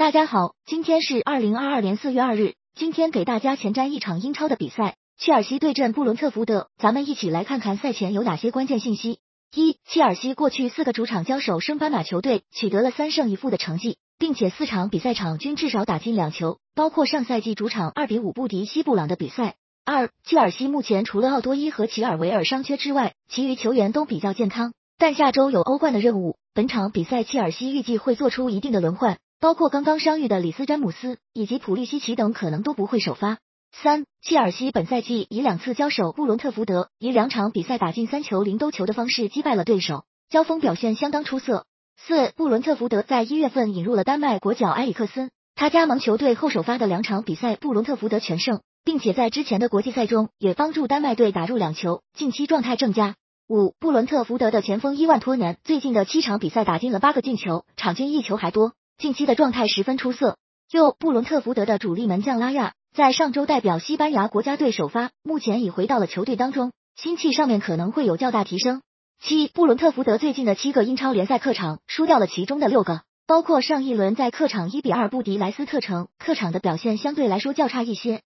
大家好，今天是二零二二年四月二日。今天给大家前瞻一场英超的比赛，切尔西对阵布伦特福德。咱们一起来看看赛前有哪些关键信息。一、切尔西过去四个主场交手升班马球队，取得了三胜一负的成绩，并且四场比赛场均至少打进两球，包括上赛季主场二比五不敌西布朗的比赛。二、切尔西目前除了奥多伊和齐尔维尔伤缺之外，其余球员都比较健康，但下周有欧冠的任务，本场比赛切尔西预计会做出一定的轮换。包括刚刚伤愈的里斯詹姆斯以及普利西奇等可能都不会首发。三，切尔西本赛季以两次交手布伦特福德，以两场比赛打进三球零兜球的方式击败了对手，交锋表现相当出色。四，布伦特福德在一月份引入了丹麦国脚埃里克森，他加盟球队后首发的两场比赛布伦特福德全胜，并且在之前的国际赛中也帮助丹麦队打入两球，近期状态正佳。五，布伦特福德的前锋伊万托南最近的七场比赛打进了八个进球，场均一球还多。近期的状态十分出色。就布伦特福德的主力门将拉亚，在上周代表西班牙国家队首发，目前已回到了球队当中，心气上面可能会有较大提升。七，布伦特福德最近的七个英超联赛客场输掉了其中的六个，包括上一轮在客场一比二不敌莱斯特城，客场的表现相对来说较差一些。